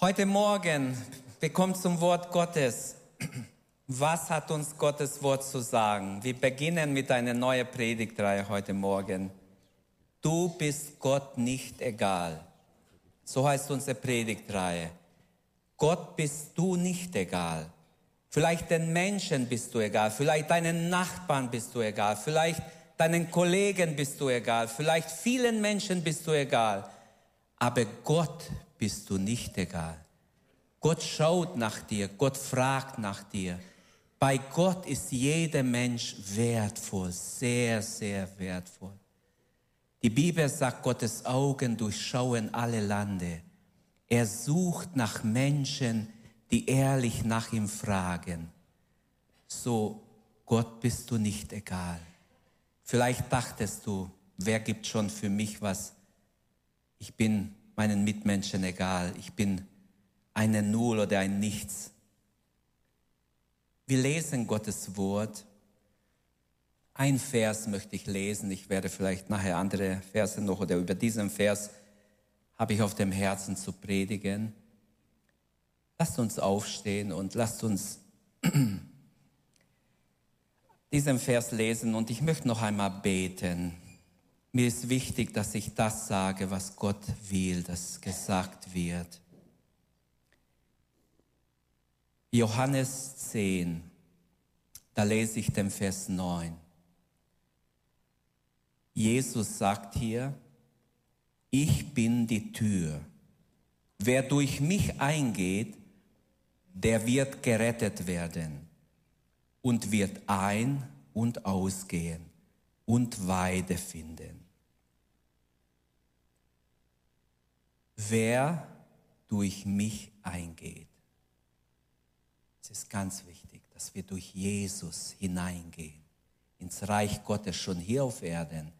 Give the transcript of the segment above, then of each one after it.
Heute Morgen bekommt zum Wort Gottes. Was hat uns Gottes Wort zu sagen? Wir beginnen mit einer neuen Predigtreihe heute Morgen. Du bist Gott nicht egal. So heißt unsere Predigtreihe. Gott bist du nicht egal. Vielleicht den Menschen bist du egal, vielleicht deinen Nachbarn bist du egal, vielleicht deinen Kollegen bist du egal, vielleicht vielen Menschen bist du egal, aber Gott bist du nicht egal. Gott schaut nach dir, Gott fragt nach dir. Bei Gott ist jeder Mensch wertvoll, sehr, sehr wertvoll. Die Bibel sagt, Gottes Augen durchschauen alle Lande. Er sucht nach Menschen, die ehrlich nach ihm fragen. So, Gott bist du nicht egal. Vielleicht dachtest du, wer gibt schon für mich was? Ich bin meinen Mitmenschen egal. Ich bin eine Null oder ein Nichts. Wir lesen Gottes Wort. Ein Vers möchte ich lesen. Ich werde vielleicht nachher andere Verse noch oder über diesen Vers habe ich auf dem Herzen zu predigen. Lasst uns aufstehen und lasst uns diesen Vers lesen und ich möchte noch einmal beten. Mir ist wichtig, dass ich das sage, was Gott will, dass gesagt wird. Johannes 10, da lese ich den Vers 9. Jesus sagt hier, ich bin die Tür. Wer durch mich eingeht, der wird gerettet werden und wird ein- und ausgehen und Weide finden. Wer durch mich eingeht. Es ist ganz wichtig, dass wir durch Jesus hineingehen, ins Reich Gottes schon hier auf Erden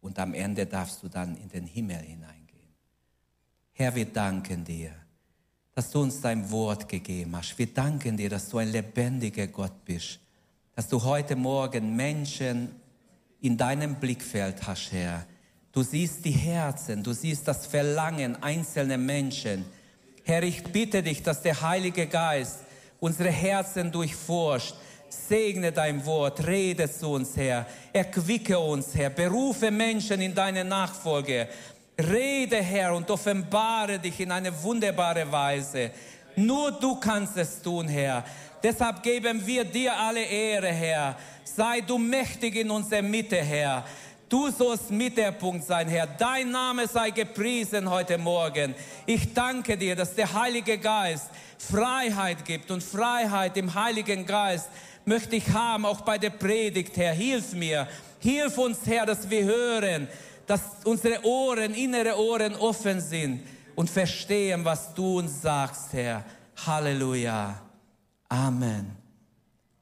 und am Ende darfst du dann in den Himmel hineingehen. Herr, wir danken dir dass du uns dein Wort gegeben hast. Wir danken dir, dass du ein lebendiger Gott bist, dass du heute Morgen Menschen in deinem Blickfeld hast, Herr. Du siehst die Herzen, du siehst das Verlangen einzelner Menschen. Herr, ich bitte dich, dass der Heilige Geist unsere Herzen durchforscht. Segne dein Wort, rede zu uns, Herr. Erquicke uns, Herr. Berufe Menschen in deine Nachfolge. Rede, Herr, und offenbare dich in eine wunderbare Weise. Nur du kannst es tun, Herr. Deshalb geben wir dir alle Ehre, Herr. Sei du mächtig in unserer Mitte, Herr. Du sollst Mittelpunkt sein, Herr. Dein Name sei gepriesen heute Morgen. Ich danke dir, dass der Heilige Geist Freiheit gibt und Freiheit im Heiligen Geist möchte ich haben, auch bei der Predigt, Herr. Hilf mir. Hilf uns, Herr, dass wir hören, dass unsere Ohren, innere Ohren offen sind und verstehen, was du uns sagst, Herr. Halleluja. Amen.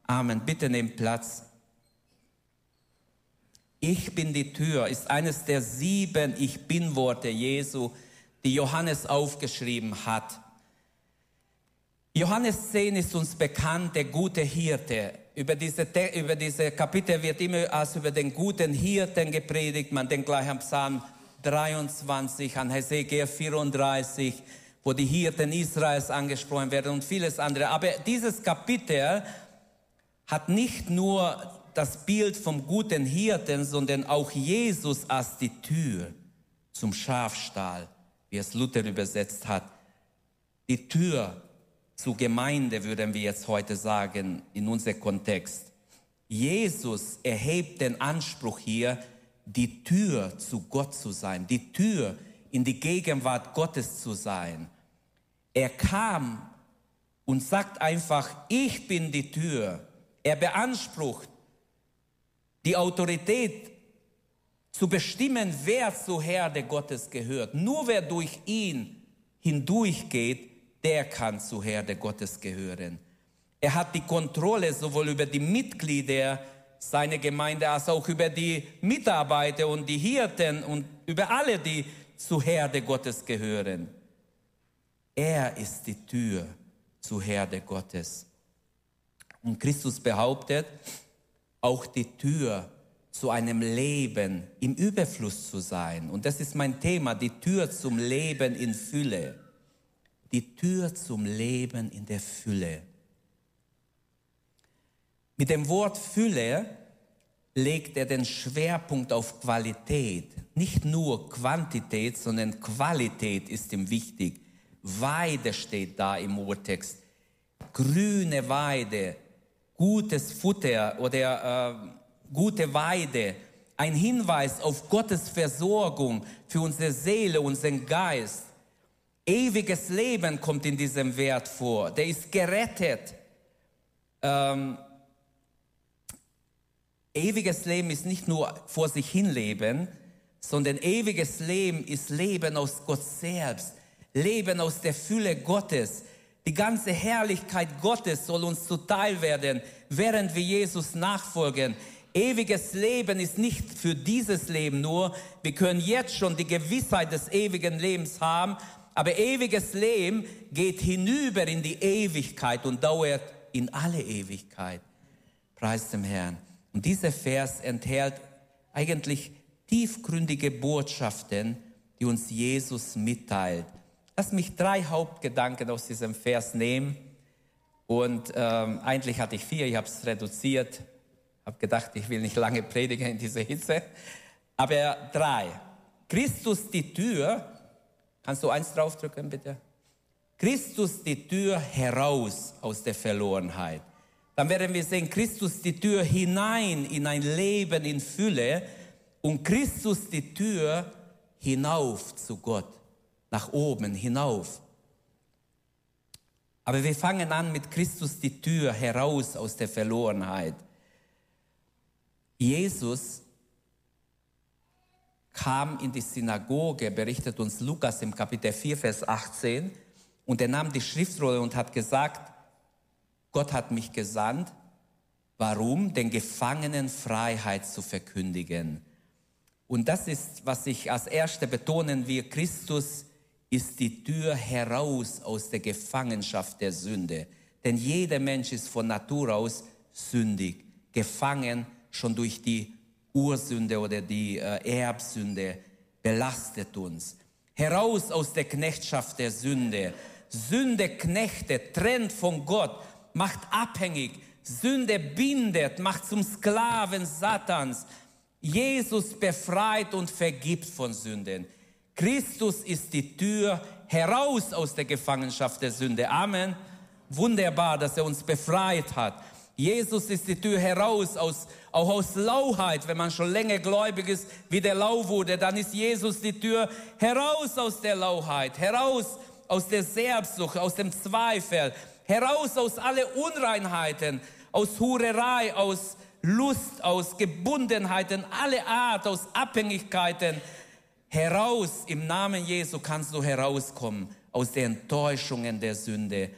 Amen. Bitte nehmt Platz. Ich bin die Tür ist eines der sieben Ich bin Worte Jesu, die Johannes aufgeschrieben hat. Johannes 10 ist uns bekannt, der gute Hirte. Über diese, über diese Kapitel wird immer als über den guten Hirten gepredigt. Man denkt gleich an Psalm 23, an Hesekiel 34, wo die Hirten Israels angesprochen werden und vieles andere. Aber dieses Kapitel hat nicht nur das Bild vom guten Hirten, sondern auch Jesus als die Tür zum Schafstall, wie es Luther übersetzt hat. Die Tür zu Gemeinde, würden wir jetzt heute sagen, in unserem Kontext. Jesus erhebt den Anspruch hier, die Tür zu Gott zu sein, die Tür in die Gegenwart Gottes zu sein. Er kam und sagt einfach, ich bin die Tür. Er beansprucht die Autorität zu bestimmen, wer zur Herde Gottes gehört. Nur wer durch ihn hindurchgeht, der kann zur Herde Gottes gehören. Er hat die Kontrolle sowohl über die Mitglieder seiner Gemeinde als auch über die Mitarbeiter und die Hirten und über alle, die zur Herde Gottes gehören. Er ist die Tür zur Herde Gottes. Und Christus behauptet, auch die Tür zu einem Leben im Überfluss zu sein. Und das ist mein Thema, die Tür zum Leben in Fülle. die Tür zum Leben in der Fülle. Mit dem Wort Fülle legt er den Schwerpunkt auf Qualität. Nicht nur Quantität, sondern Qualität ist ihm wichtig. Weide steht da im Urtext. Grüne Weide, gutes Futter oder äh, gute Weide. Ein Hinweis auf Gottes Versorgung für unsere Seele, unseren Geist. Ewiges Leben kommt in diesem Wert vor. Der ist gerettet. Ähm, ewiges Leben ist nicht nur vor sich hin leben, sondern ewiges Leben ist Leben aus Gott selbst. Leben aus der Fülle Gottes. Die ganze Herrlichkeit Gottes soll uns zuteil werden, während wir Jesus nachfolgen. Ewiges Leben ist nicht für dieses Leben nur. Wir können jetzt schon die Gewissheit des ewigen Lebens haben, aber ewiges Leben geht hinüber in die Ewigkeit und dauert in alle Ewigkeit. Preis dem Herrn. Und dieser Vers enthält eigentlich tiefgründige Botschaften, die uns Jesus mitteilt. Lass mich drei Hauptgedanken aus diesem Vers nehmen. Und ähm, eigentlich hatte ich vier, ich habe es reduziert. Habe gedacht, ich will nicht lange predigen in dieser Hitze. Aber drei. Christus die Tür. Kannst du eins draufdrücken, bitte? Christus die Tür heraus aus der Verlorenheit dann werden wir sehen, Christus die Tür hinein in ein Leben in Fülle und Christus die Tür hinauf zu Gott, nach oben hinauf. Aber wir fangen an mit Christus die Tür heraus aus der Verlorenheit. Jesus kam in die Synagoge, berichtet uns Lukas im Kapitel 4, Vers 18, und er nahm die Schriftrolle und hat gesagt, Gott hat mich gesandt. Warum? Den Gefangenen Freiheit zu verkündigen. Und das ist, was ich als Erste betonen will. Christus ist die Tür heraus aus der Gefangenschaft der Sünde. Denn jeder Mensch ist von Natur aus sündig, gefangen schon durch die Ursünde oder die äh, Erbsünde, belastet uns. Heraus aus der Knechtschaft der Sünde. Sünde knechtet, trennt von Gott macht abhängig. Sünde bindet, macht zum Sklaven Satans. Jesus befreit und vergibt von Sünden. Christus ist die Tür heraus aus der Gefangenschaft der Sünde. Amen. Wunderbar, dass er uns befreit hat. Jesus ist die Tür heraus aus, auch aus Lauheit. Wenn man schon länger gläubig ist, wie der Lau wurde, dann ist Jesus die Tür heraus aus der Lauheit, heraus aus der Selbstsucht, aus dem Zweifel, heraus aus alle Unreinheiten, aus Hurerei, aus Lust, aus Gebundenheiten, alle Art, aus Abhängigkeiten. Heraus, im Namen Jesu kannst du herauskommen aus den Enttäuschungen der Sünde.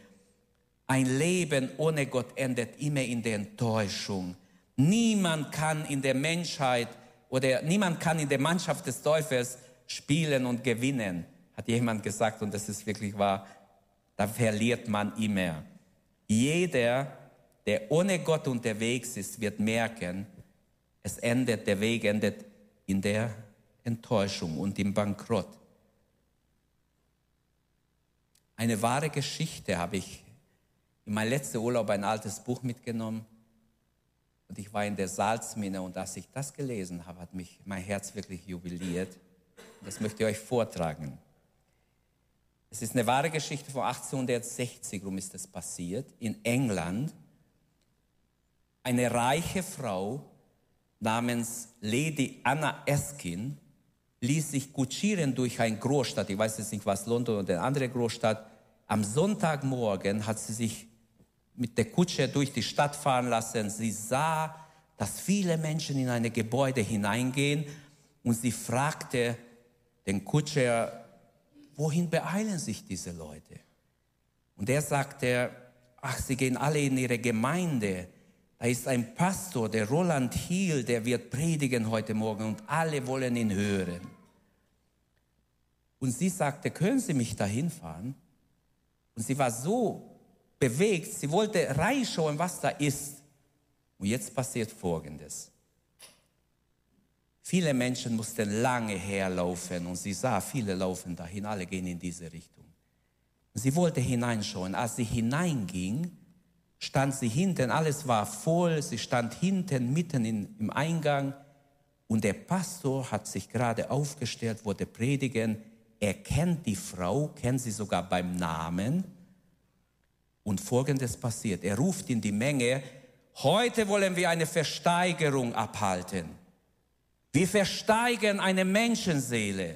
Ein Leben ohne Gott endet immer in der Enttäuschung. Niemand kann in der Menschheit oder niemand kann in der Mannschaft des Teufels spielen und gewinnen, hat jemand gesagt und das ist wirklich wahr da verliert man immer. Jeder, der ohne Gott unterwegs ist, wird merken, es endet, der Weg endet in der Enttäuschung und im Bankrott. Eine wahre Geschichte habe ich in meinem letzten Urlaub ein altes Buch mitgenommen und ich war in der Salzmine und als ich das gelesen habe, hat mich mein Herz wirklich jubiliert. Das möchte ich euch vortragen. Es ist eine wahre Geschichte von 1860 rum ist das passiert in England. Eine reiche Frau namens Lady Anna Eskin ließ sich kutschieren durch eine Großstadt. Ich weiß jetzt nicht, was London oder eine andere Großstadt. Am Sonntagmorgen hat sie sich mit der Kutsche durch die Stadt fahren lassen. Sie sah, dass viele Menschen in eine Gebäude hineingehen und sie fragte den Kutscher, wohin beeilen sich diese Leute? Und er sagte, ach, sie gehen alle in ihre Gemeinde. Da ist ein Pastor, der Roland Hiel, der wird predigen heute Morgen und alle wollen ihn hören. Und sie sagte, können Sie mich dahin fahren? Und sie war so bewegt, sie wollte reinschauen, was da ist. Und jetzt passiert Folgendes. Viele Menschen mussten lange herlaufen und sie sah, viele laufen dahin, alle gehen in diese Richtung. Sie wollte hineinschauen. Als sie hineinging, stand sie hinten, alles war voll, sie stand hinten, mitten in, im Eingang und der Pastor hat sich gerade aufgestellt, wollte predigen. Er kennt die Frau, kennt sie sogar beim Namen. Und folgendes passiert. Er ruft in die Menge, heute wollen wir eine Versteigerung abhalten. Wir versteigern eine Menschenseele.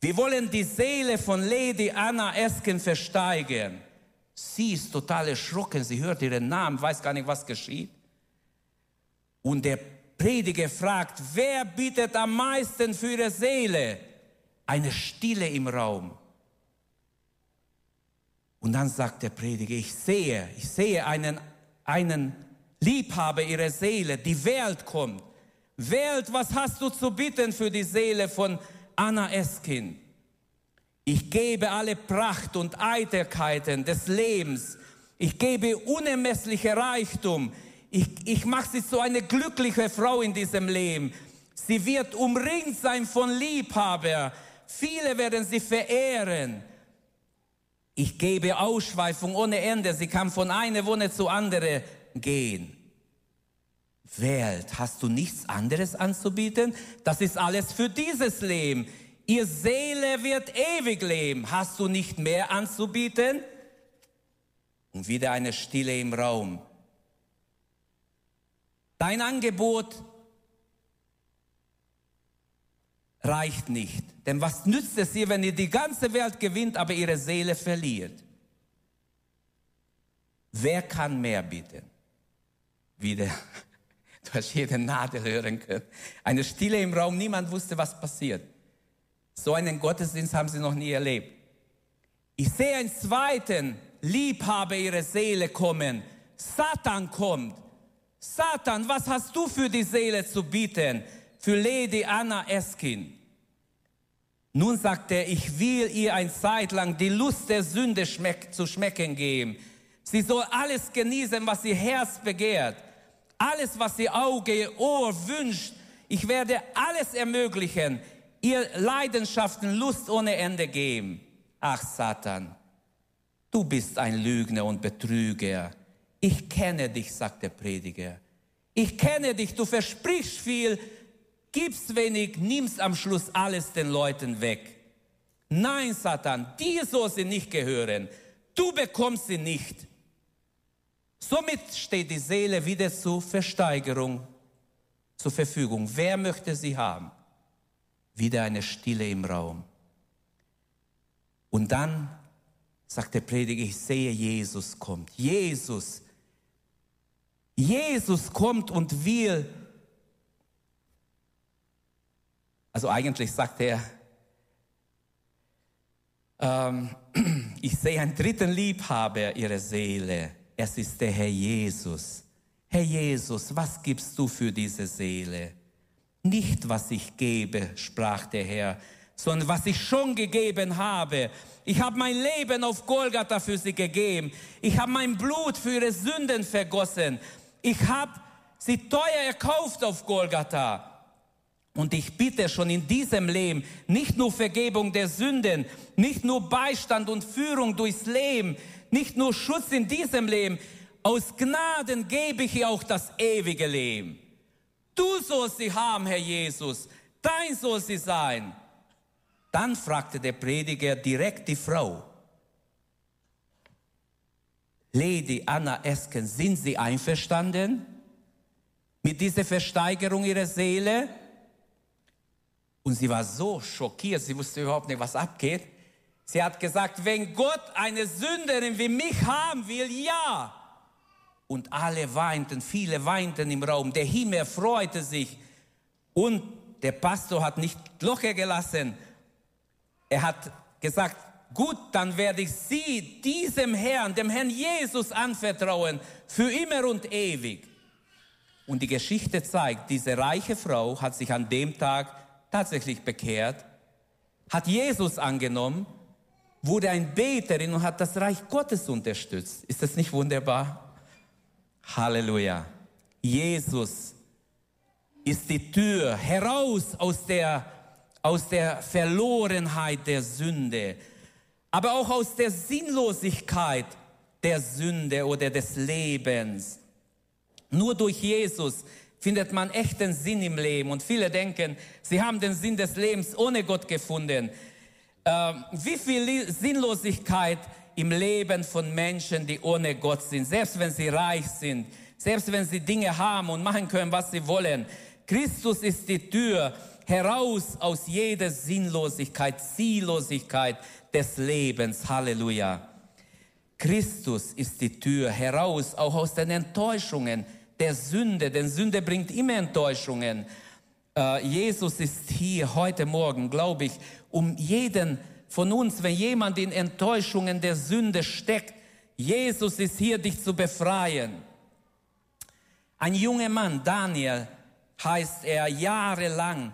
Wir wollen die Seele von Lady Anna Esken versteigern. Sie ist total erschrocken, sie hört ihren Namen, weiß gar nicht, was geschieht. Und der Prediger fragt, wer bietet am meisten für ihre Seele? Eine Stille im Raum. Und dann sagt der Prediger, ich sehe, ich sehe einen, einen Liebhaber ihrer Seele, die Welt kommt. Welt, was hast du zu bitten für die Seele von Anna Eskin? Ich gebe alle Pracht und Eitelkeiten des Lebens. Ich gebe unermessliche Reichtum. Ich, ich mache sie zu einer glücklichen Frau in diesem Leben. Sie wird umringt sein von Liebhaber. Viele werden sie verehren. Ich gebe Ausschweifung ohne Ende. Sie kann von einer Wohne zu andere gehen. Welt, hast du nichts anderes anzubieten? Das ist alles für dieses Leben. Ihr Seele wird ewig leben. Hast du nicht mehr anzubieten? Und wieder eine Stille im Raum. Dein Angebot reicht nicht. Denn was nützt es ihr, wenn ihr die ganze Welt gewinnt, aber ihre Seele verliert? Wer kann mehr bieten? Wieder, du hast jede Nadel hören können. Eine Stille im Raum, niemand wusste, was passiert. So einen Gottesdienst haben sie noch nie erlebt. Ich sehe einen zweiten Liebhaber ihrer Seele kommen. Satan kommt. Satan, was hast du für die Seele zu bieten? Für Lady Anna Eskin. Nun sagt er, ich will ihr ein Zeit lang die Lust der Sünde schmeck, zu schmecken geben. Sie soll alles genießen, was ihr Herz begehrt. Alles, was ihr Auge, Ohr wünscht. Ich werde alles ermöglichen ihr Leidenschaften Lust ohne Ende geben. Ach Satan, du bist ein Lügner und Betrüger. Ich kenne dich, sagt der Prediger. Ich kenne dich, du versprichst viel, gibst wenig, nimmst am Schluss alles den Leuten weg. Nein, Satan, dir soll sie nicht gehören. Du bekommst sie nicht. Somit steht die Seele wieder zur Versteigerung zur Verfügung. Wer möchte sie haben? Wieder eine Stille im Raum. Und dann sagt der Prediger, ich sehe, Jesus kommt. Jesus, Jesus kommt und will, also eigentlich sagt er, ähm, ich sehe einen dritten Liebhaber ihrer Seele. Es ist der Herr Jesus. Herr Jesus, was gibst du für diese Seele? Nicht, was ich gebe, sprach der Herr, sondern was ich schon gegeben habe. Ich habe mein Leben auf Golgatha für sie gegeben. Ich habe mein Blut für ihre Sünden vergossen. Ich habe sie teuer erkauft auf Golgatha. Und ich bitte schon in diesem Leben nicht nur Vergebung der Sünden, nicht nur Beistand und Führung durchs Leben, nicht nur Schutz in diesem Leben. Aus Gnaden gebe ich ihr auch das ewige Leben. Du sollst sie haben, Herr Jesus. Dein soll sie sein. Dann fragte der Prediger direkt die Frau. Lady Anna Esken, sind Sie einverstanden mit dieser Versteigerung Ihrer Seele? Und sie war so schockiert, sie wusste überhaupt nicht, was abgeht. Sie hat gesagt, wenn Gott eine Sünderin wie mich haben will, ja, und alle weinten, viele weinten im Raum. Der Himmel freute sich. Und der Pastor hat nicht locker gelassen. Er hat gesagt, gut, dann werde ich sie diesem Herrn, dem Herrn Jesus anvertrauen, für immer und ewig. Und die Geschichte zeigt, diese reiche Frau hat sich an dem Tag tatsächlich bekehrt, hat Jesus angenommen, wurde ein Beterin und hat das Reich Gottes unterstützt. Ist das nicht wunderbar? Halleluja. Jesus ist die Tür heraus aus der, aus der Verlorenheit der Sünde. aber auch aus der Sinnlosigkeit der Sünde oder des Lebens. Nur durch Jesus findet man echten Sinn im Leben. Und viele denken, sie haben den Sinn des Lebens ohne Gott gefunden. Ähm, wie viel Sinnlosigkeit im Leben von Menschen, die ohne Gott sind, selbst wenn sie reich sind, selbst wenn sie Dinge haben und machen können, was sie wollen. Christus ist die Tür heraus aus jeder Sinnlosigkeit, Ziellosigkeit des Lebens. Halleluja. Christus ist die Tür heraus, auch aus den Enttäuschungen der Sünde, denn Sünde bringt immer Enttäuschungen. Äh, Jesus ist hier heute Morgen, glaube ich, um jeden von uns, wenn jemand in Enttäuschungen der Sünde steckt, Jesus ist hier, dich zu befreien. Ein junger Mann, Daniel heißt er, jahrelang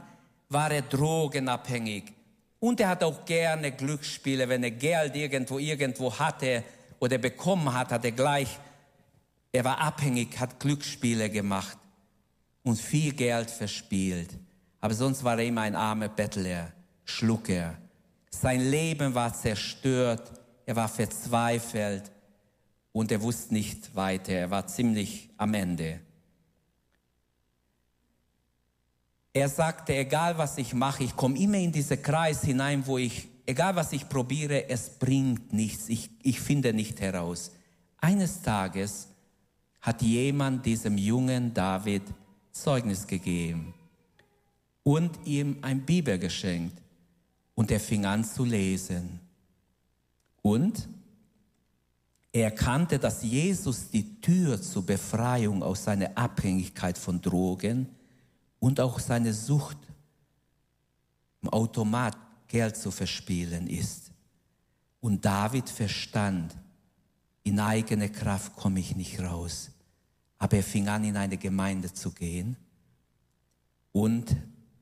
war er drogenabhängig. Und er hat auch gerne Glücksspiele, wenn er Geld irgendwo, irgendwo hatte oder bekommen hat, hat er gleich, er war abhängig, hat Glücksspiele gemacht und viel Geld verspielt. Aber sonst war er immer ein armer Bettler, Schlucker. Sein Leben war zerstört, er war verzweifelt und er wusste nicht weiter, er war ziemlich am Ende. Er sagte, egal was ich mache, ich komme immer in diesen Kreis hinein, wo ich, egal was ich probiere, es bringt nichts, ich, ich finde nicht heraus. Eines Tages hat jemand diesem jungen David Zeugnis gegeben und ihm ein Bibel geschenkt. Und er fing an zu lesen. Und er erkannte, dass Jesus die Tür zur Befreiung aus seiner Abhängigkeit von Drogen und auch seine Sucht, im Automat Geld zu verspielen ist. Und David verstand, in eigene Kraft komme ich nicht raus. Aber er fing an, in eine Gemeinde zu gehen und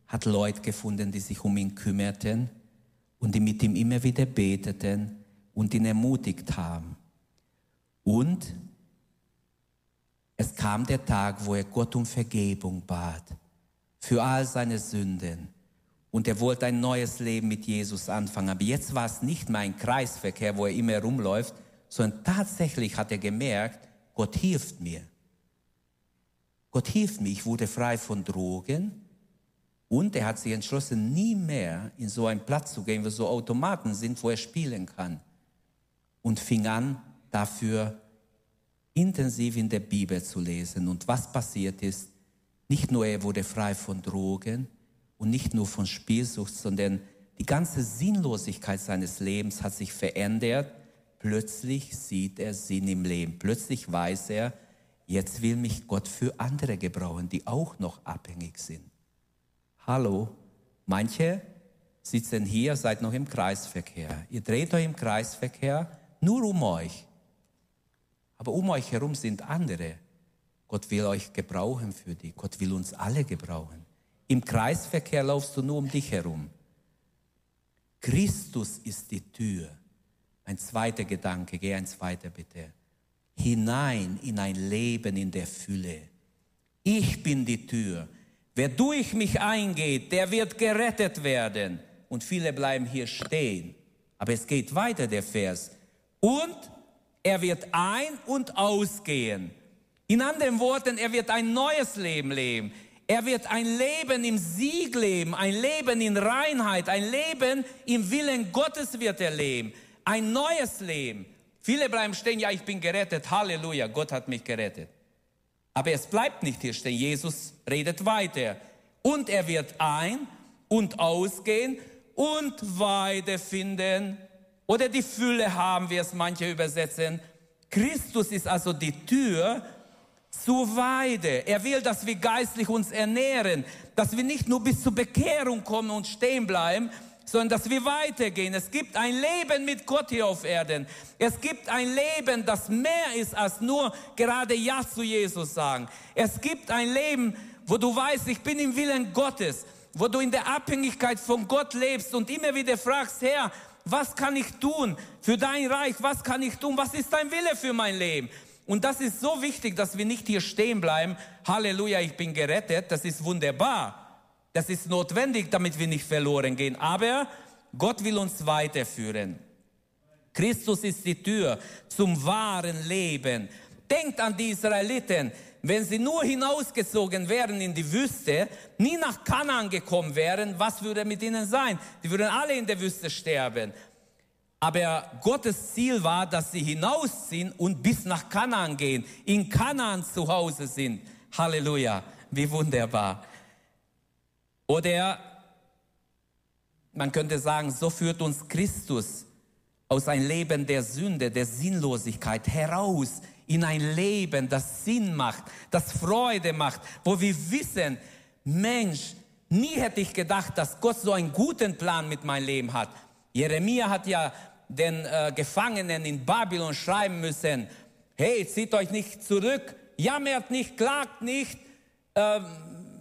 hat Leute gefunden, die sich um ihn kümmerten und die mit ihm immer wieder beteten und ihn ermutigt haben. Und es kam der Tag, wo er Gott um Vergebung bat für all seine Sünden. Und er wollte ein neues Leben mit Jesus anfangen. Aber jetzt war es nicht mehr ein Kreisverkehr, wo er immer rumläuft, sondern tatsächlich hat er gemerkt, Gott hilft mir. Gott hilft mir. Ich wurde frei von Drogen. Und er hat sich entschlossen, nie mehr in so einen Platz zu gehen, wo so Automaten sind, wo er spielen kann. Und fing an, dafür intensiv in der Bibel zu lesen. Und was passiert ist, nicht nur er wurde frei von Drogen und nicht nur von Spielsucht, sondern die ganze Sinnlosigkeit seines Lebens hat sich verändert. Plötzlich sieht er Sinn im Leben. Plötzlich weiß er, jetzt will mich Gott für andere gebrauchen, die auch noch abhängig sind. Hallo, manche sitzen hier, seid noch im Kreisverkehr. Ihr dreht euch im Kreisverkehr nur um euch. Aber um euch herum sind andere. Gott will euch gebrauchen für die. Gott will uns alle gebrauchen. Im Kreisverkehr laufst du nur um dich herum. Christus ist die Tür. Ein zweiter Gedanke, geh eins weiter bitte. Hinein in ein Leben in der Fülle. Ich bin die Tür. Wer durch mich eingeht, der wird gerettet werden. Und viele bleiben hier stehen. Aber es geht weiter, der Vers. Und er wird ein- und ausgehen. In anderen Worten, er wird ein neues Leben leben. Er wird ein Leben im Sieg leben, ein Leben in Reinheit, ein Leben im Willen Gottes wird er leben. Ein neues Leben. Viele bleiben stehen, ja, ich bin gerettet, Halleluja, Gott hat mich gerettet. Aber es bleibt nicht hier stehen. Jesus redet weiter. Und er wird ein- und ausgehen und Weide finden. Oder die Fülle haben, wie es manche übersetzen. Christus ist also die Tür zur Weide. Er will, dass wir geistlich uns ernähren, dass wir nicht nur bis zur Bekehrung kommen und stehen bleiben, sondern dass wir weitergehen. Es gibt ein Leben mit Gott hier auf Erden. Es gibt ein Leben, das mehr ist als nur gerade Ja zu Jesus sagen. Es gibt ein Leben, wo du weißt, ich bin im Willen Gottes, wo du in der Abhängigkeit von Gott lebst und immer wieder fragst, Herr, was kann ich tun für dein Reich? Was kann ich tun? Was ist dein Wille für mein Leben? Und das ist so wichtig, dass wir nicht hier stehen bleiben. Halleluja, ich bin gerettet. Das ist wunderbar. Das ist notwendig, damit wir nicht verloren gehen. Aber Gott will uns weiterführen. Christus ist die Tür zum wahren Leben. Denkt an die Israeliten, wenn sie nur hinausgezogen wären in die Wüste, nie nach Kanaan gekommen wären, was würde mit ihnen sein? Die würden alle in der Wüste sterben. Aber Gottes Ziel war, dass sie hinausziehen und bis nach Kanaan gehen, in Kanaan zu Hause sind. Halleluja, wie wunderbar. Oder man könnte sagen, so führt uns Christus aus ein Leben der Sünde, der Sinnlosigkeit heraus in ein Leben, das Sinn macht, das Freude macht, wo wir wissen, Mensch, nie hätte ich gedacht, dass Gott so einen guten Plan mit meinem Leben hat. Jeremia hat ja den äh, Gefangenen in Babylon schreiben müssen, hey, zieht euch nicht zurück, jammert nicht, klagt nicht, äh,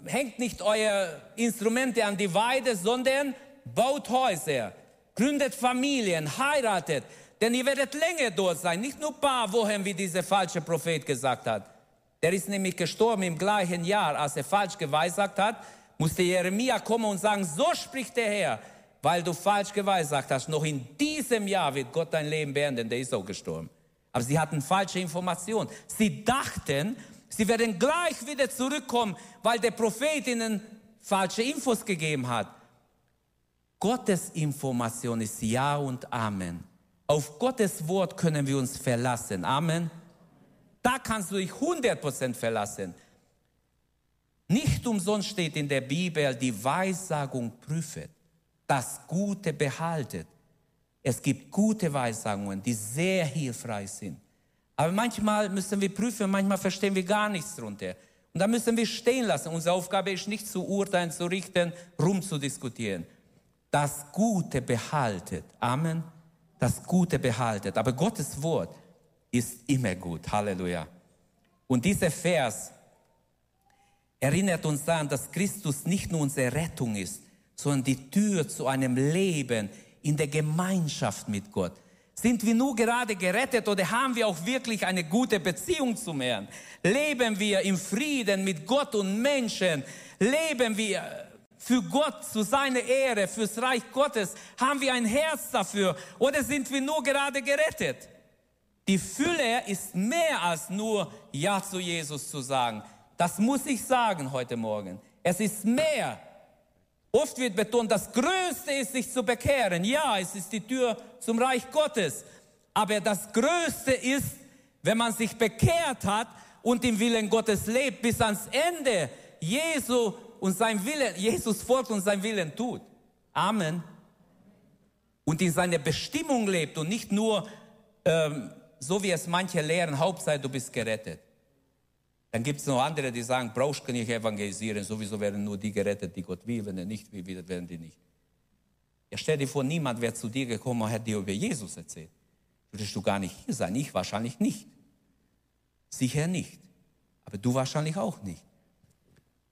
hängt nicht eure Instrumente an die Weide, sondern baut Häuser, gründet Familien, heiratet, denn ihr werdet länger dort sein, nicht nur ein paar Wochen, wie dieser falsche Prophet gesagt hat. Der ist nämlich gestorben im gleichen Jahr, als er falsch geweissagt hat, musste Jeremia kommen und sagen, so spricht der Herr, weil du falsch geweissagt hast. Noch in diesem Jahr wird Gott dein Leben beenden, der ist auch gestorben. Aber sie hatten falsche Informationen. Sie dachten, sie werden gleich wieder zurückkommen, weil der Prophet ihnen falsche Infos gegeben hat. Gottes Information ist Ja und Amen. Auf Gottes Wort können wir uns verlassen. Amen. Da kannst du dich 100% verlassen. Nicht umsonst steht in der Bibel, die Weissagung prüfet, das Gute behaltet. Es gibt gute Weissagungen, die sehr hilfreich sind. Aber manchmal müssen wir prüfen, manchmal verstehen wir gar nichts darunter. Und da müssen wir stehen lassen. Unsere Aufgabe ist nicht zu urteilen, zu richten, rumzudiskutieren das Gute behaltet. Amen. Das Gute behaltet. Aber Gottes Wort ist immer gut. Halleluja. Und dieser Vers erinnert uns daran, dass Christus nicht nur unsere Rettung ist, sondern die Tür zu einem Leben in der Gemeinschaft mit Gott. Sind wir nur gerade gerettet oder haben wir auch wirklich eine gute Beziehung zum Herrn? Leben wir im Frieden mit Gott und Menschen? Leben wir für Gott, zu seiner Ehre, fürs Reich Gottes? Haben wir ein Herz dafür oder sind wir nur gerade gerettet? Die Fülle ist mehr als nur Ja zu Jesus zu sagen. Das muss ich sagen heute Morgen. Es ist mehr. Oft wird betont, das Größte ist, sich zu bekehren. Ja, es ist die Tür zum Reich Gottes. Aber das Größte ist, wenn man sich bekehrt hat und im Willen Gottes lebt bis ans Ende. Jesu und sein Willen, Jesus folgt und sein Willen tut. Amen. Und in seiner Bestimmung lebt und nicht nur, ähm, so wie es manche lehren, Hauptsache du bist gerettet. Dann gibt es noch andere, die sagen, brauchst du nicht evangelisieren, sowieso werden nur die gerettet, die Gott will, wenn er nicht will, werden die nicht. Ja, stell dir vor, niemand wäre zu dir gekommen und hätte dir über Jesus erzählt. Würdest du gar nicht hier sein? Ich wahrscheinlich nicht. Sicher nicht. Aber du wahrscheinlich auch nicht.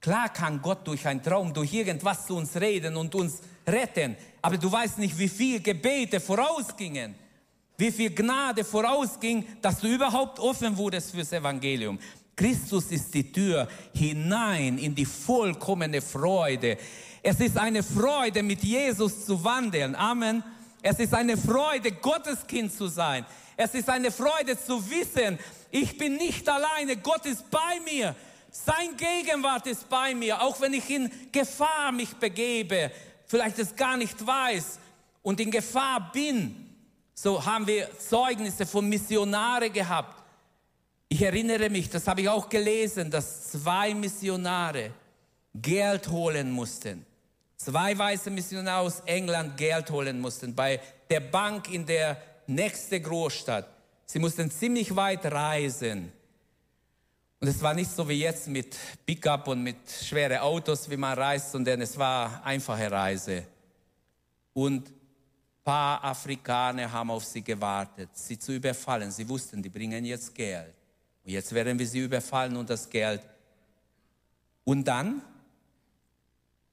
Klar kann Gott durch einen Traum, durch irgendwas zu uns reden und uns retten, aber du weißt nicht, wie viel Gebete vorausgingen, wie viel Gnade vorausging, dass du überhaupt offen wurdest fürs Evangelium. Christus ist die Tür hinein in die vollkommene Freude. Es ist eine Freude, mit Jesus zu wandeln. Amen. Es ist eine Freude, Gottes Kind zu sein. Es ist eine Freude zu wissen, ich bin nicht alleine, Gott ist bei mir. Sein Gegenwart ist bei mir, auch wenn ich in Gefahr mich begebe, vielleicht es gar nicht weiß und in Gefahr bin. So haben wir Zeugnisse von Missionare gehabt. Ich erinnere mich, das habe ich auch gelesen, dass zwei Missionare Geld holen mussten. Zwei weiße Missionare aus England Geld holen mussten bei der Bank in der nächsten Großstadt. Sie mussten ziemlich weit reisen. Und es war nicht so wie jetzt mit Pickup und mit schweren Autos, wie man reist, sondern es war einfache Reise. Und ein paar Afrikaner haben auf sie gewartet, sie zu überfallen. Sie wussten, die bringen jetzt Geld. Und jetzt werden wir sie überfallen und das Geld. Und dann,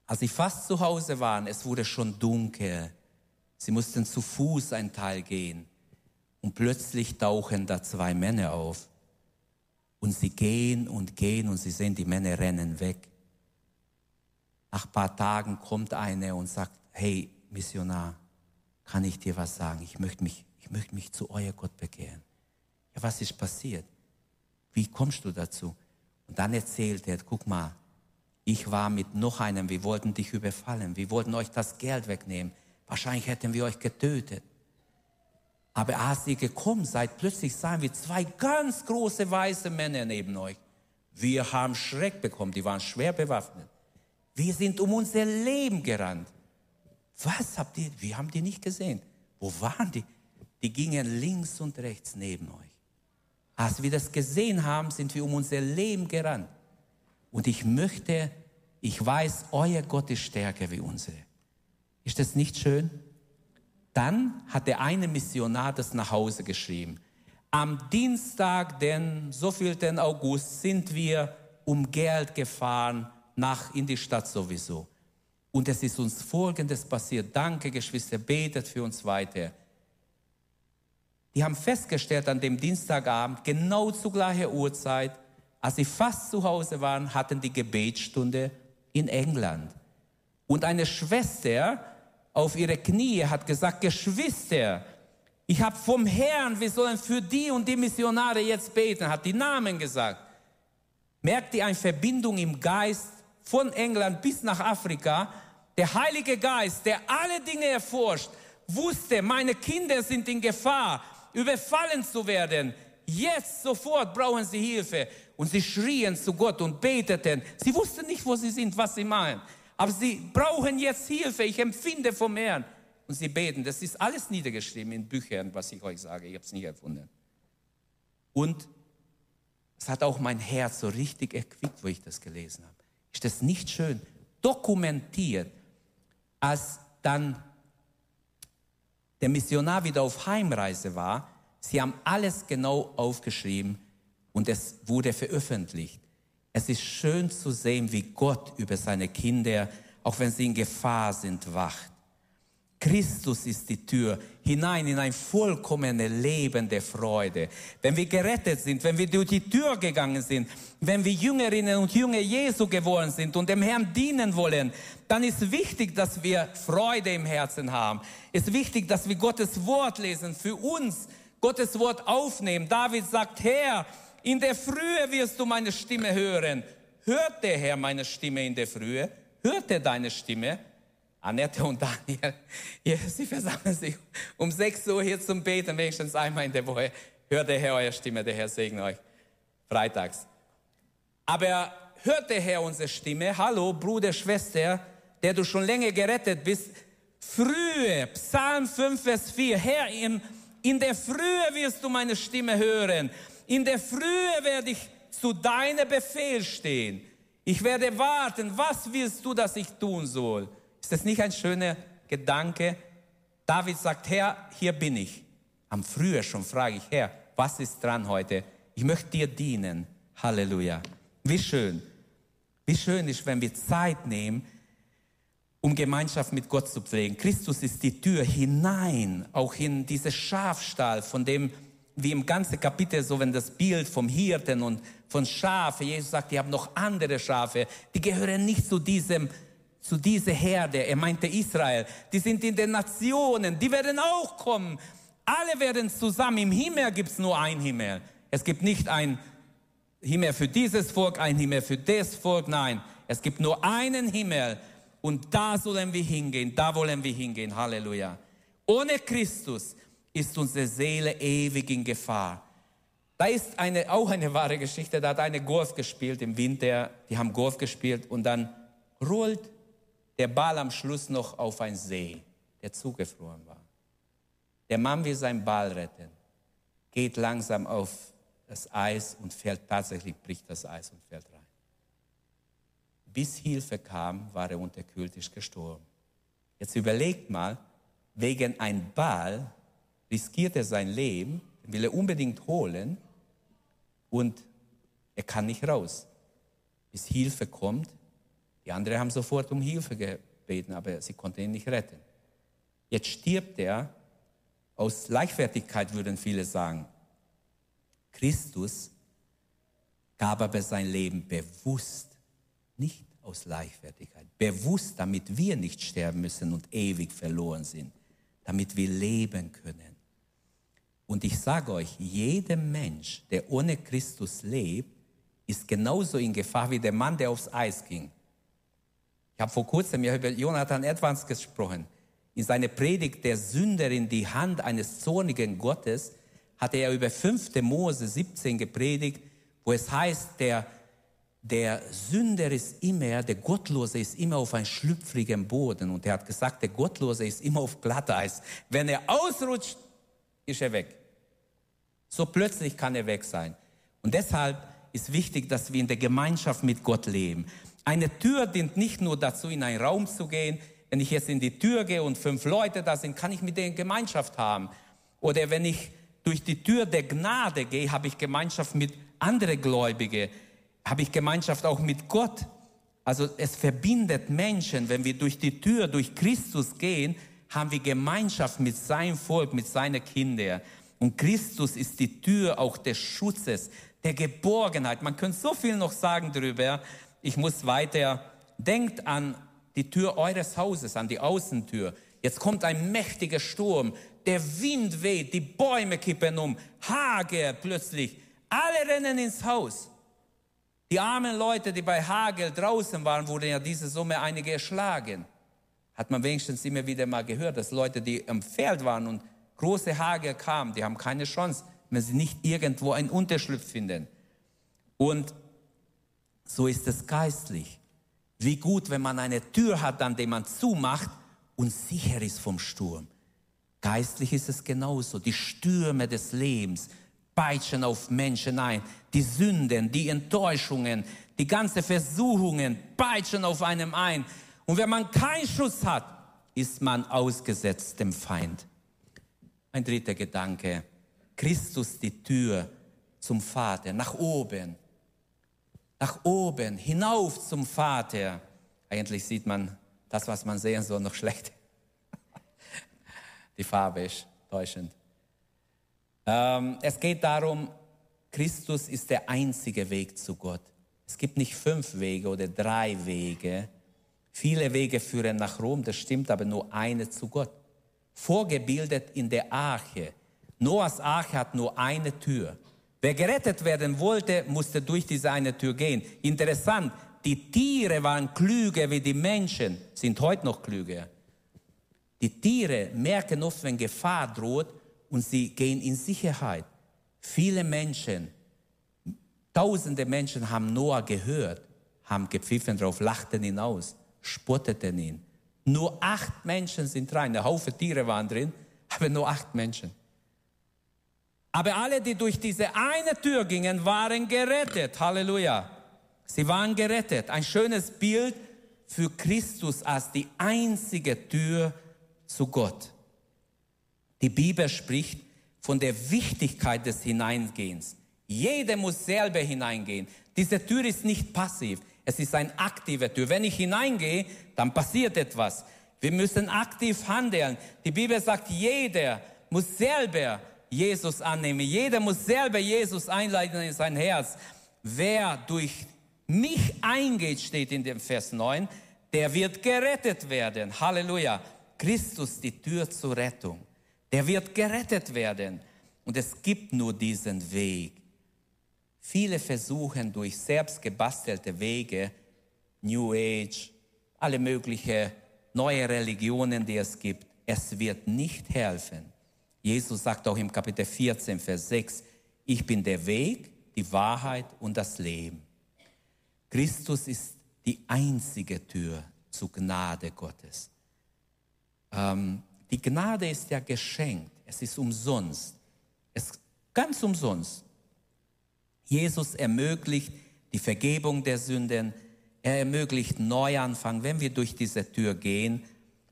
als sie fast zu Hause waren, es wurde schon dunkel. Sie mussten zu Fuß ein Teil gehen. Und plötzlich tauchen da zwei Männer auf. Und sie gehen und gehen und sie sehen, die Männer rennen weg. Nach ein paar Tagen kommt einer und sagt, hey Missionar, kann ich dir was sagen? Ich möchte mich ich möchte mich zu euer Gott bekehren. Ja, was ist passiert? Wie kommst du dazu? Und dann erzählt er, guck mal, ich war mit noch einem, wir wollten dich überfallen, wir wollten euch das Geld wegnehmen. Wahrscheinlich hätten wir euch getötet. Aber als ihr gekommen seid, plötzlich sahen wir zwei ganz große weiße Männer neben euch. Wir haben Schreck bekommen, die waren schwer bewaffnet. Wir sind um unser Leben gerannt. Was habt ihr, wir haben die nicht gesehen. Wo waren die? Die gingen links und rechts neben euch. Als wir das gesehen haben, sind wir um unser Leben gerannt. Und ich möchte, ich weiß, euer Gott ist stärker wie unsere. Ist das nicht schön? Dann hat der eine Missionar das nach Hause geschrieben. Am Dienstag, den so viel den August, sind wir um Geld gefahren nach in die Stadt sowieso. Und es ist uns Folgendes passiert. Danke, Geschwister, betet für uns weiter. Die haben festgestellt an dem Dienstagabend, genau zu gleicher Uhrzeit, als sie fast zu Hause waren, hatten die Gebetsstunde in England. Und eine Schwester auf ihre Knie hat gesagt, Geschwister, ich habe vom Herrn, wir sollen für die und die Missionare jetzt beten, hat die Namen gesagt. Merkt ihr eine Verbindung im Geist von England bis nach Afrika? Der Heilige Geist, der alle Dinge erforscht, wusste, meine Kinder sind in Gefahr, überfallen zu werden. Jetzt sofort brauchen sie Hilfe. Und sie schrien zu Gott und beteten. Sie wussten nicht, wo sie sind, was sie meinen. Aber sie brauchen jetzt Hilfe. Ich empfinde vom Herrn. Und sie beten. Das ist alles niedergeschrieben in Büchern, was ich euch sage. Ich habe es nicht erfunden. Und es hat auch mein Herz so richtig erquickt, wo ich das gelesen habe. Ist das nicht schön? Dokumentiert, als dann der Missionar wieder auf Heimreise war, sie haben alles genau aufgeschrieben und es wurde veröffentlicht. Es ist schön zu sehen, wie Gott über seine Kinder, auch wenn sie in Gefahr sind, wacht. Christus ist die Tür hinein in ein vollkommene Leben der Freude. Wenn wir gerettet sind, wenn wir durch die Tür gegangen sind, wenn wir Jüngerinnen und Jünger Jesu geworden sind und dem Herrn dienen wollen, dann ist wichtig, dass wir Freude im Herzen haben. Ist wichtig, dass wir Gottes Wort lesen, für uns Gottes Wort aufnehmen. David sagt, Herr, in der Frühe wirst du meine Stimme hören. Hört der Herr meine Stimme in der Frühe? Hört er deine Stimme? Annette und Daniel, ja, sie versammeln sich um 6 Uhr hier zum Beten, wenigstens einmal in der Woche. Hört der Herr eure Stimme, der Herr segne euch. Freitags. Aber hört der Herr unsere Stimme? Hallo, Bruder, Schwester, der du schon länger gerettet bist. Frühe, Psalm 5, Vers 4. Herr, in, in der Frühe wirst du meine Stimme hören. In der Frühe werde ich zu deinem Befehl stehen. Ich werde warten. Was willst du, dass ich tun soll? Ist das nicht ein schöner Gedanke? David sagt, Herr, hier bin ich. Am Frühjahr schon frage ich, Herr, was ist dran heute? Ich möchte dir dienen. Halleluja. Wie schön. Wie schön ist, wenn wir Zeit nehmen, um Gemeinschaft mit Gott zu pflegen. Christus ist die Tür hinein, auch in diese Schafstall, von dem, wie im ganzen Kapitel, so wenn das Bild vom Hirten und von Schafe, Jesus sagt, die haben noch andere Schafe, die gehören nicht zu diesem zu dieser Herde, er meinte Israel, die sind in den Nationen, die werden auch kommen. Alle werden zusammen. Im Himmel gibt es nur ein Himmel. Es gibt nicht ein Himmel für dieses Volk, ein Himmel für das Volk. Nein, es gibt nur einen Himmel. Und da sollen wir hingehen, da wollen wir hingehen. Halleluja. Ohne Christus ist unsere Seele ewig in Gefahr. Da ist eine, auch eine wahre Geschichte, da hat eine Golf gespielt im Winter, die haben Golf gespielt und dann rollt der Ball am Schluss noch auf einen See, der zugefroren war. Der Mann will seinen Ball retten, geht langsam auf das Eis und fällt tatsächlich, bricht das Eis und fällt rein. Bis Hilfe kam, war er unterkühlt, ist gestorben. Jetzt überlegt mal, wegen einem Ball riskiert er sein Leben, will er unbedingt holen und er kann nicht raus. Bis Hilfe kommt, die anderen haben sofort um Hilfe gebeten, aber sie konnten ihn nicht retten. Jetzt stirbt er aus Leichtfertigkeit, würden viele sagen. Christus gab aber sein Leben bewusst, nicht aus Leichtfertigkeit, bewusst, damit wir nicht sterben müssen und ewig verloren sind, damit wir leben können. Und ich sage euch, jeder Mensch, der ohne Christus lebt, ist genauso in Gefahr wie der Mann, der aufs Eis ging. Ich habe vor kurzem über Jonathan Edwards gesprochen. In seiner Predigt der Sünder in die Hand eines zornigen Gottes hatte er über 5. Mose 17 gepredigt, wo es heißt, der, der Sünder ist immer, der Gottlose ist immer auf einem schlüpfrigen Boden. Und er hat gesagt, der Gottlose ist immer auf Glatteis. Wenn er ausrutscht, ist er weg. So plötzlich kann er weg sein. Und deshalb ist wichtig, dass wir in der Gemeinschaft mit Gott leben. Eine Tür dient nicht nur dazu, in einen Raum zu gehen. Wenn ich jetzt in die Tür gehe und fünf Leute da sind, kann ich mit denen Gemeinschaft haben. Oder wenn ich durch die Tür der Gnade gehe, habe ich Gemeinschaft mit anderen Gläubigen, habe ich Gemeinschaft auch mit Gott. Also es verbindet Menschen, wenn wir durch die Tür, durch Christus gehen, haben wir Gemeinschaft mit seinem Volk, mit seinen Kindern. Und Christus ist die Tür auch des Schutzes, der Geborgenheit. Man könnte so viel noch sagen darüber. Ich muss weiter. Denkt an die Tür eures Hauses, an die Außentür. Jetzt kommt ein mächtiger Sturm. Der Wind weht, die Bäume kippen um, Hagel plötzlich. Alle rennen ins Haus. Die armen Leute, die bei Hagel draußen waren, wurden ja diese Summe einige erschlagen. Hat man wenigstens immer wieder mal gehört, dass Leute, die im Feld waren und große Hagel kamen, die haben keine Chance, wenn sie nicht irgendwo einen Unterschlupf finden. Und so ist es geistlich. Wie gut, wenn man eine Tür hat, an der man zumacht und sicher ist vom Sturm. Geistlich ist es genauso. Die Stürme des Lebens peitschen auf Menschen ein. Die Sünden, die Enttäuschungen, die ganzen Versuchungen peitschen auf einem ein. Und wenn man keinen Schutz hat, ist man ausgesetzt dem Feind. Ein dritter Gedanke. Christus die Tür zum Vater, nach oben, nach oben, hinauf zum Vater. Eigentlich sieht man das, was man sehen soll, noch schlecht. Die Farbe ist täuschend. Ähm, es geht darum, Christus ist der einzige Weg zu Gott. Es gibt nicht fünf Wege oder drei Wege. Viele Wege führen nach Rom, das stimmt, aber nur eine zu Gott. Vorgebildet in der Arche Noahs Arche hat nur eine Tür. Wer gerettet werden wollte, musste durch diese eine Tür gehen. Interessant, die Tiere waren klüger wie die Menschen, sind heute noch klüger. Die Tiere merken oft, wenn Gefahr droht und sie gehen in Sicherheit. Viele Menschen, tausende Menschen haben Noah gehört, haben gepfiffen drauf, lachten ihn aus, spotteten ihn. Nur acht Menschen sind rein. Ein Haufen Tiere waren drin, aber nur acht Menschen. Aber alle, die durch diese eine Tür gingen, waren gerettet. Halleluja. Sie waren gerettet. Ein schönes Bild für Christus als die einzige Tür zu Gott. Die Bibel spricht von der Wichtigkeit des Hineingehens. Jeder muss selber hineingehen. Diese Tür ist nicht passiv. Es ist eine aktive Tür. Wenn ich hineingehe, dann passiert etwas. Wir müssen aktiv handeln. Die Bibel sagt, jeder muss selber Jesus annehmen. Jeder muss selber Jesus einleiten in sein Herz. Wer durch mich eingeht, steht in dem Vers 9, der wird gerettet werden. Halleluja. Christus die Tür zur Rettung. Der wird gerettet werden. Und es gibt nur diesen Weg. Viele versuchen durch selbst gebastelte Wege, New Age, alle möglichen neue Religionen, die es gibt. Es wird nicht helfen. Jesus sagt auch im Kapitel 14, Vers 6, ich bin der Weg, die Wahrheit und das Leben. Christus ist die einzige Tür zur Gnade Gottes. Ähm, die Gnade ist ja geschenkt, es ist umsonst, es ist ganz umsonst. Jesus ermöglicht die Vergebung der Sünden, er ermöglicht Neuanfang, wenn wir durch diese Tür gehen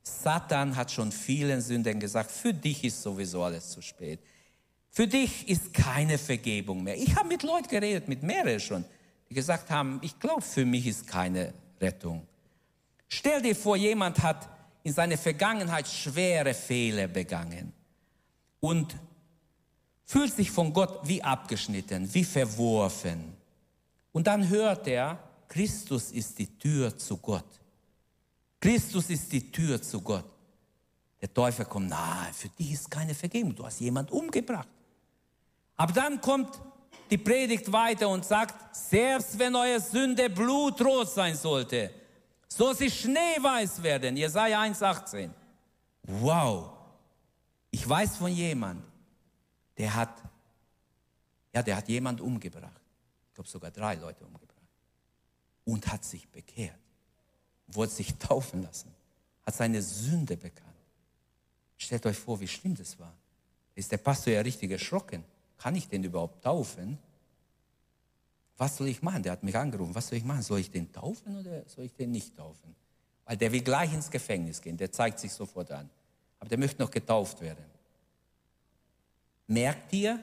Satan hat schon vielen Sündern gesagt, für dich ist sowieso alles zu spät. Für dich ist keine Vergebung mehr. Ich habe mit Leuten geredet, mit mehreren schon, die gesagt haben, ich glaube, für mich ist keine Rettung. Stell dir vor, jemand hat in seiner Vergangenheit schwere Fehler begangen und fühlt sich von Gott wie abgeschnitten, wie verworfen. Und dann hört er, Christus ist die Tür zu Gott. Christus ist die Tür zu Gott. Der Teufel kommt, na, für dich ist keine Vergebung. Du hast jemand umgebracht. Aber dann kommt die Predigt weiter und sagt, selbst wenn eure Sünde blutrot sein sollte, soll sie schneeweiß werden. Jesaja 1,18. Wow. Ich weiß von jemand, der hat, ja, der hat jemand umgebracht. Ich glaube sogar drei Leute umgebracht. Und hat sich bekehrt. Wollte sich taufen lassen. Hat seine Sünde bekannt. Stellt euch vor, wie schlimm das war. Ist der Pastor ja richtig erschrocken. Kann ich den überhaupt taufen? Was soll ich machen? Der hat mich angerufen. Was soll ich machen? Soll ich den taufen oder soll ich den nicht taufen? Weil der will gleich ins Gefängnis gehen. Der zeigt sich sofort an. Aber der möchte noch getauft werden. Merkt ihr,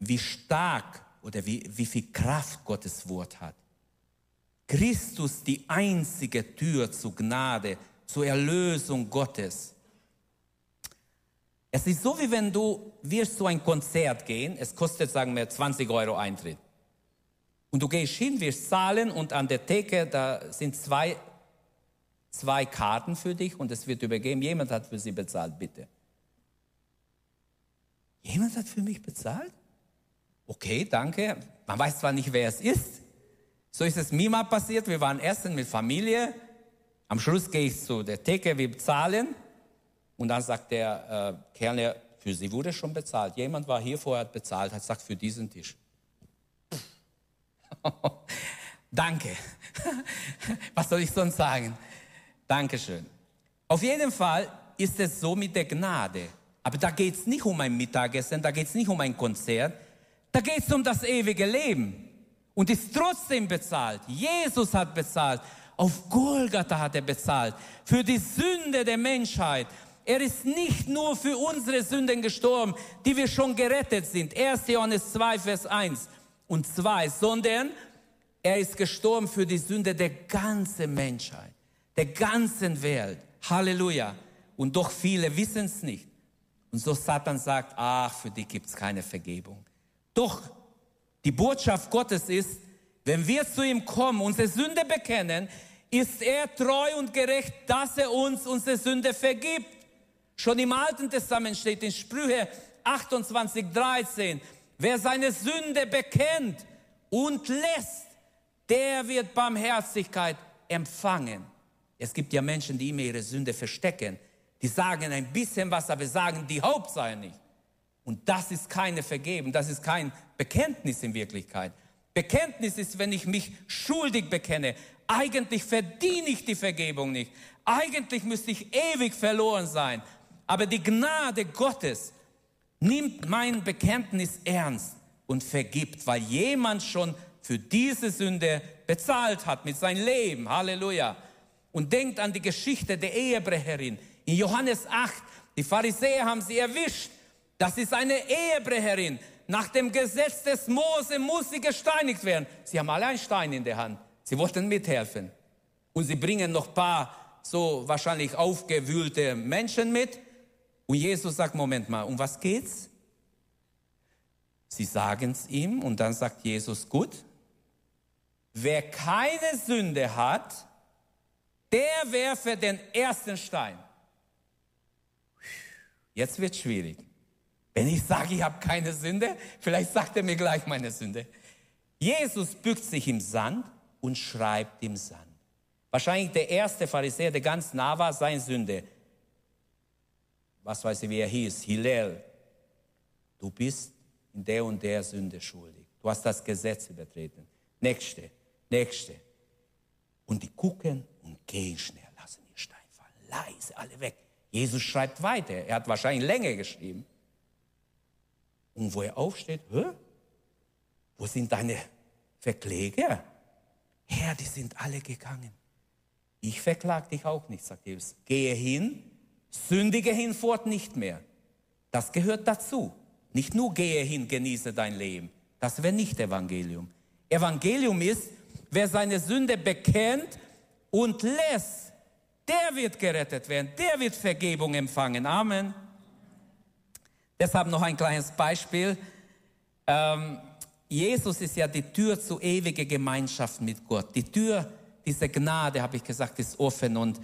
wie stark oder wie, wie viel Kraft Gottes Wort hat? Christus die einzige Tür zur Gnade, zur Erlösung Gottes. Es ist so, wie wenn du wirst zu ein Konzert gehen, es kostet, sagen wir, 20 Euro Eintritt. Und du gehst hin, wirst zahlen und an der Theke, da sind zwei, zwei Karten für dich und es wird übergeben. Jemand hat für sie bezahlt, bitte. Jemand hat für mich bezahlt? Okay, danke. Man weiß zwar nicht, wer es ist. So ist es mir mal passiert. Wir waren essen mit Familie. Am Schluss gehe ich zu der Theke, wir bezahlen. Und dann sagt der äh, Kellner, für sie wurde schon bezahlt. Jemand war hier vorher, hat bezahlt, hat gesagt, für diesen Tisch. Danke. Was soll ich sonst sagen? Dankeschön. Auf jeden Fall ist es so mit der Gnade. Aber da geht es nicht um ein Mittagessen, da geht es nicht um ein Konzert, da geht es um das ewige Leben. Und ist trotzdem bezahlt. Jesus hat bezahlt. Auf Golgatha hat er bezahlt. Für die Sünde der Menschheit. Er ist nicht nur für unsere Sünden gestorben, die wir schon gerettet sind. 1. Johannes 2, Vers 1 und 2, sondern er ist gestorben für die Sünde der ganzen Menschheit, der ganzen Welt. Halleluja. Und doch viele wissen es nicht. Und so Satan sagt, ach, für die gibt es keine Vergebung. Doch die Botschaft Gottes ist, wenn wir zu ihm kommen, unsere Sünde bekennen, ist er treu und gerecht, dass er uns unsere Sünde vergibt. Schon im Alten Testament steht in Sprüche 28, 13, wer seine Sünde bekennt und lässt, der wird Barmherzigkeit empfangen. Es gibt ja Menschen, die immer ihre Sünde verstecken. Die sagen ein bisschen was, aber sagen die Hauptsache nicht. Und das ist keine Vergebung, das ist kein Bekenntnis in Wirklichkeit. Bekenntnis ist, wenn ich mich schuldig bekenne. Eigentlich verdiene ich die Vergebung nicht. Eigentlich müsste ich ewig verloren sein. Aber die Gnade Gottes nimmt mein Bekenntnis ernst und vergibt, weil jemand schon für diese Sünde bezahlt hat mit seinem Leben. Halleluja. Und denkt an die Geschichte der Ehebrecherin. In Johannes 8, die Pharisäer haben sie erwischt. Das ist eine Ehebrecherin. Nach dem Gesetz des Mose muss sie gesteinigt werden. Sie haben alle einen Stein in der Hand. Sie wollten mithelfen. Und sie bringen noch ein paar so wahrscheinlich aufgewühlte Menschen mit. Und Jesus sagt, Moment mal, um was geht's? Sie sagen es ihm und dann sagt Jesus, gut, wer keine Sünde hat, der werfe den ersten Stein. Jetzt wird schwierig. Wenn ich sage, ich habe keine Sünde, vielleicht sagt er mir gleich meine Sünde. Jesus bückt sich im Sand und schreibt im Sand. Wahrscheinlich der erste Pharisäer, der ganz nah war, seine Sünde was weiß ich, wie er hieß, Hillel, du bist in der und der Sünde schuldig. Du hast das Gesetz übertreten. Nächste, nächste. Und die gucken und gehen schnell, lassen ihr Stein fallen, leise, alle weg. Jesus schreibt weiter. Er hat wahrscheinlich länger geschrieben. Und wo er aufsteht, Hä? wo sind deine Verkläger? Herr, die sind alle gegangen. Ich verklag dich auch nicht, sagt Jesus. Gehe hin Sündige hinfort nicht mehr. Das gehört dazu. Nicht nur gehe hin, genieße dein Leben. Das wäre nicht Evangelium. Evangelium ist, wer seine Sünde bekennt und lässt, der wird gerettet werden, der wird Vergebung empfangen. Amen. Deshalb noch ein kleines Beispiel. Ähm, Jesus ist ja die Tür zur ewigen Gemeinschaft mit Gott. Die Tür, diese Gnade, habe ich gesagt, ist offen. Und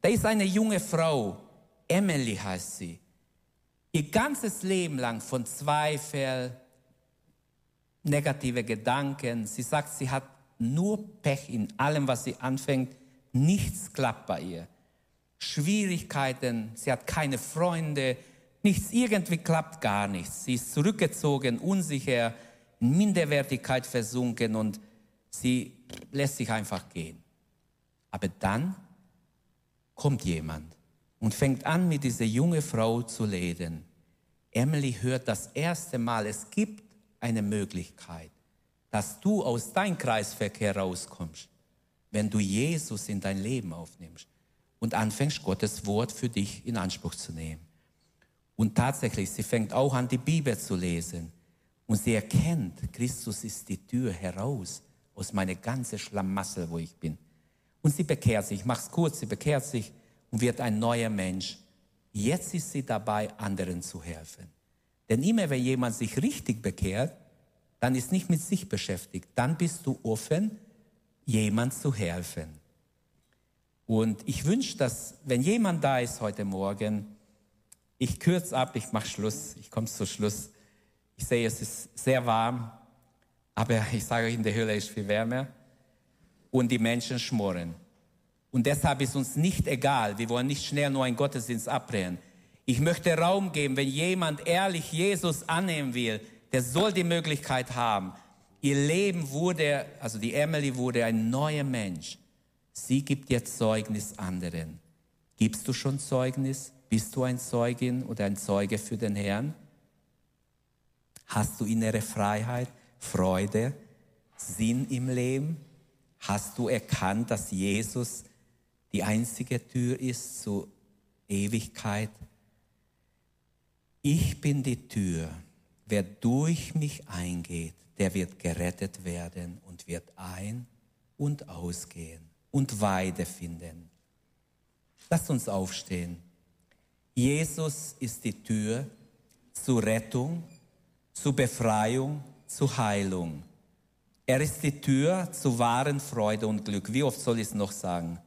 da ist eine junge Frau, Emily heißt sie. ihr ganzes Leben lang von Zweifel, negative Gedanken. Sie sagt, sie hat nur Pech in allem, was sie anfängt. Nichts klappt bei ihr. Schwierigkeiten, sie hat keine Freunde, nichts, irgendwie klappt gar nichts. Sie ist zurückgezogen, unsicher, in Minderwertigkeit versunken und sie lässt sich einfach gehen. Aber dann kommt jemand und fängt an, mit dieser jungen Frau zu reden. Emily hört das erste Mal, es gibt eine Möglichkeit, dass du aus deinem Kreisverkehr rauskommst, wenn du Jesus in dein Leben aufnimmst und anfängst, Gottes Wort für dich in Anspruch zu nehmen. Und tatsächlich, sie fängt auch an, die Bibel zu lesen. Und sie erkennt, Christus ist die Tür heraus aus meiner ganzen Schlamassel, wo ich bin. Und sie bekehrt sich, ich mach's kurz, sie bekehrt sich und wird ein neuer Mensch. Jetzt ist sie dabei, anderen zu helfen. Denn immer wenn jemand sich richtig bekehrt, dann ist nicht mit sich beschäftigt. Dann bist du offen, jemand zu helfen. Und ich wünsche, dass, wenn jemand da ist heute Morgen, ich kürze ab, ich mache Schluss, ich komme zu Schluss. Ich sehe, es ist sehr warm, aber ich sage euch, in der Höhle ist viel wärmer und die Menschen schmoren. Und deshalb ist uns nicht egal, wir wollen nicht schnell nur einen Gottesdienst abbrechen. Ich möchte Raum geben, wenn jemand ehrlich Jesus annehmen will, der soll die Möglichkeit haben. Ihr Leben wurde, also die Emily wurde ein neuer Mensch. Sie gibt jetzt Zeugnis anderen. Gibst du schon Zeugnis? Bist du ein Zeugin oder ein Zeuge für den Herrn? Hast du innere Freiheit, Freude, Sinn im Leben? Hast du erkannt, dass Jesus die einzige Tür ist zur Ewigkeit? Ich bin die Tür. Wer durch mich eingeht, der wird gerettet werden und wird ein- und ausgehen und Weide finden. Lasst uns aufstehen. Jesus ist die Tür zur Rettung, zur Befreiung, zur Heilung. Er ist die Tür zu wahren Freude und Glück. Wie oft soll ich es noch sagen?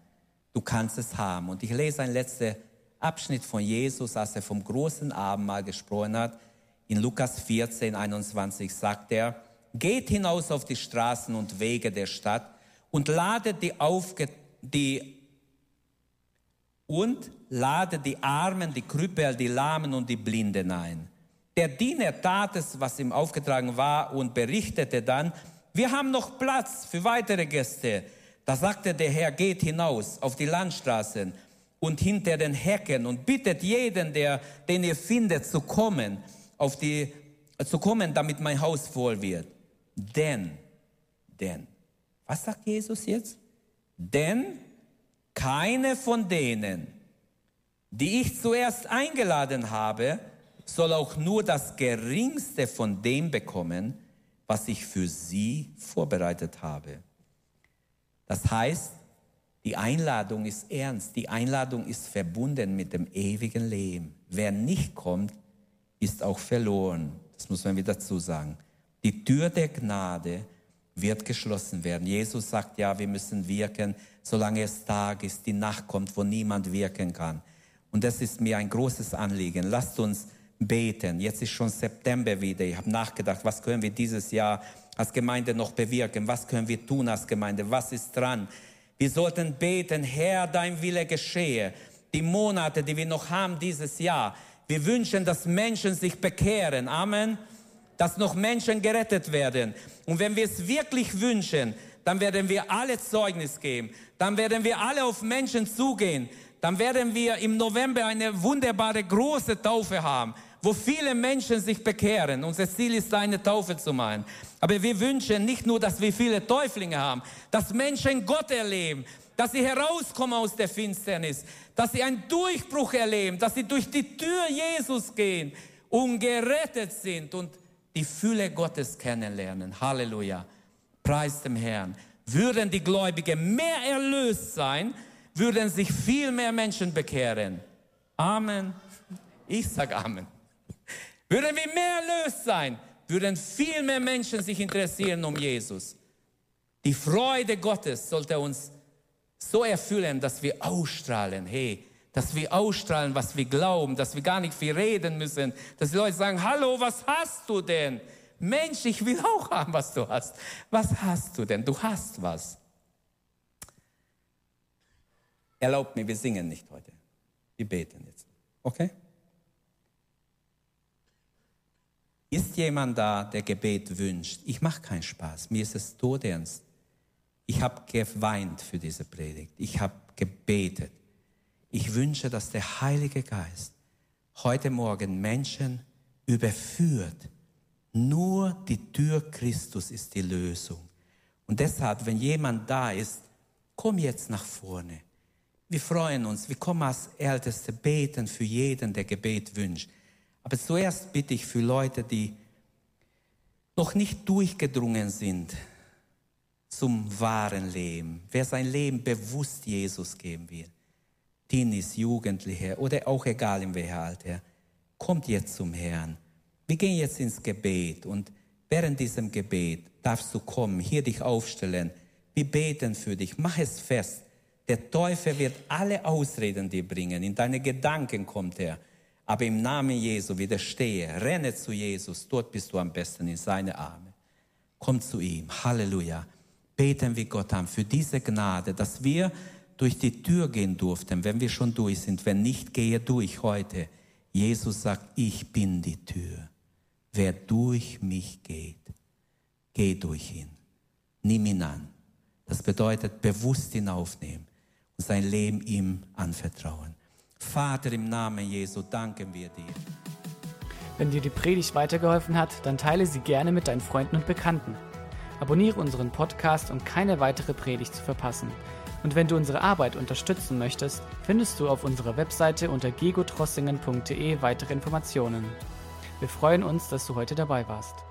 Du kannst es haben. Und ich lese einen letzten Abschnitt von Jesus, als er vom großen Abendmahl gesprochen hat. In Lukas 14, 21 sagt er, geht hinaus auf die Straßen und Wege der Stadt und lade die, aufge, die und lade die Armen, die Krüppel, die Lahmen und die Blinden ein. Der Diener tat es, was ihm aufgetragen war und berichtete dann, wir haben noch Platz für weitere Gäste. Da sagte der Herr, geht hinaus auf die Landstraßen und hinter den Hecken und bittet jeden, der, den ihr findet, zu kommen, auf die, zu kommen, damit mein Haus voll wird. Denn, denn, was sagt Jesus jetzt? Denn keine von denen, die ich zuerst eingeladen habe, soll auch nur das geringste von dem bekommen, was ich für sie vorbereitet habe. Das heißt, die Einladung ist ernst, die Einladung ist verbunden mit dem ewigen Leben. Wer nicht kommt, ist auch verloren. Das muss man wieder dazu sagen. Die Tür der Gnade wird geschlossen werden. Jesus sagt ja, wir müssen wirken, solange es Tag ist, die Nacht kommt, wo niemand wirken kann. Und das ist mir ein großes Anliegen. Lasst uns beten. Jetzt ist schon September wieder. Ich habe nachgedacht, was können wir dieses Jahr als Gemeinde noch bewirken? Was können wir tun als Gemeinde? Was ist dran? Wir sollten beten, Herr, dein Wille geschehe. Die Monate, die wir noch haben dieses Jahr. Wir wünschen, dass Menschen sich bekehren. Amen dass noch Menschen gerettet werden. Und wenn wir es wirklich wünschen, dann werden wir alle Zeugnis geben. Dann werden wir alle auf Menschen zugehen. Dann werden wir im November eine wunderbare große Taufe haben, wo viele Menschen sich bekehren. Unser Ziel ist, eine Taufe zu machen. Aber wir wünschen nicht nur, dass wir viele Täuflinge haben, dass Menschen Gott erleben, dass sie herauskommen aus der Finsternis, dass sie einen Durchbruch erleben, dass sie durch die Tür Jesus gehen und gerettet sind und die Fülle Gottes kennenlernen. Halleluja. Preis dem Herrn. Würden die Gläubigen mehr erlöst sein, würden sich viel mehr Menschen bekehren. Amen. Ich sage Amen. Würden wir mehr erlöst sein, würden viel mehr Menschen sich interessieren um Jesus. Die Freude Gottes sollte uns so erfüllen, dass wir ausstrahlen, hey, dass wir ausstrahlen, was wir glauben, dass wir gar nicht viel reden müssen, dass die Leute sagen, hallo, was hast du denn? Mensch, ich will auch haben, was du hast. Was hast du denn? Du hast was. Erlaubt mir, wir singen nicht heute. Wir beten jetzt. Okay? Ist jemand da, der Gebet wünscht? Ich mache keinen Spaß. Mir ist es todernst. Ich habe geweint für diese Predigt. Ich habe gebetet. Ich wünsche, dass der Heilige Geist heute Morgen Menschen überführt. Nur die Tür Christus ist die Lösung. Und deshalb, wenn jemand da ist, komm jetzt nach vorne. Wir freuen uns, wir kommen als Älteste beten für jeden, der Gebet wünscht. Aber zuerst bitte ich für Leute, die noch nicht durchgedrungen sind zum wahren Leben, wer sein Leben bewusst Jesus geben will Teenies, Jugendliche oder auch egal in welcher Alter, kommt jetzt zum Herrn. Wir gehen jetzt ins Gebet und während diesem Gebet darfst du kommen, hier dich aufstellen. Wir beten für dich. Mach es fest. Der Teufel wird alle Ausreden dir bringen. In deine Gedanken kommt er. Aber im Namen Jesu widerstehe. Renne zu Jesus. Dort bist du am besten in seine Arme. Komm zu ihm. Halleluja. Beten wir Gott an für diese Gnade, dass wir durch die Tür gehen durften, wenn wir schon durch sind. Wenn nicht, gehe durch heute. Jesus sagt, ich bin die Tür. Wer durch mich geht, geh durch ihn. Nimm ihn an. Das bedeutet bewusst ihn aufnehmen und sein Leben ihm anvertrauen. Vater, im Namen Jesu danken wir dir. Wenn dir die Predigt weitergeholfen hat, dann teile sie gerne mit deinen Freunden und Bekannten. Abonniere unseren Podcast, um keine weitere Predigt zu verpassen. Und wenn du unsere Arbeit unterstützen möchtest, findest du auf unserer Webseite unter gegotrossingen.de weitere Informationen. Wir freuen uns, dass du heute dabei warst.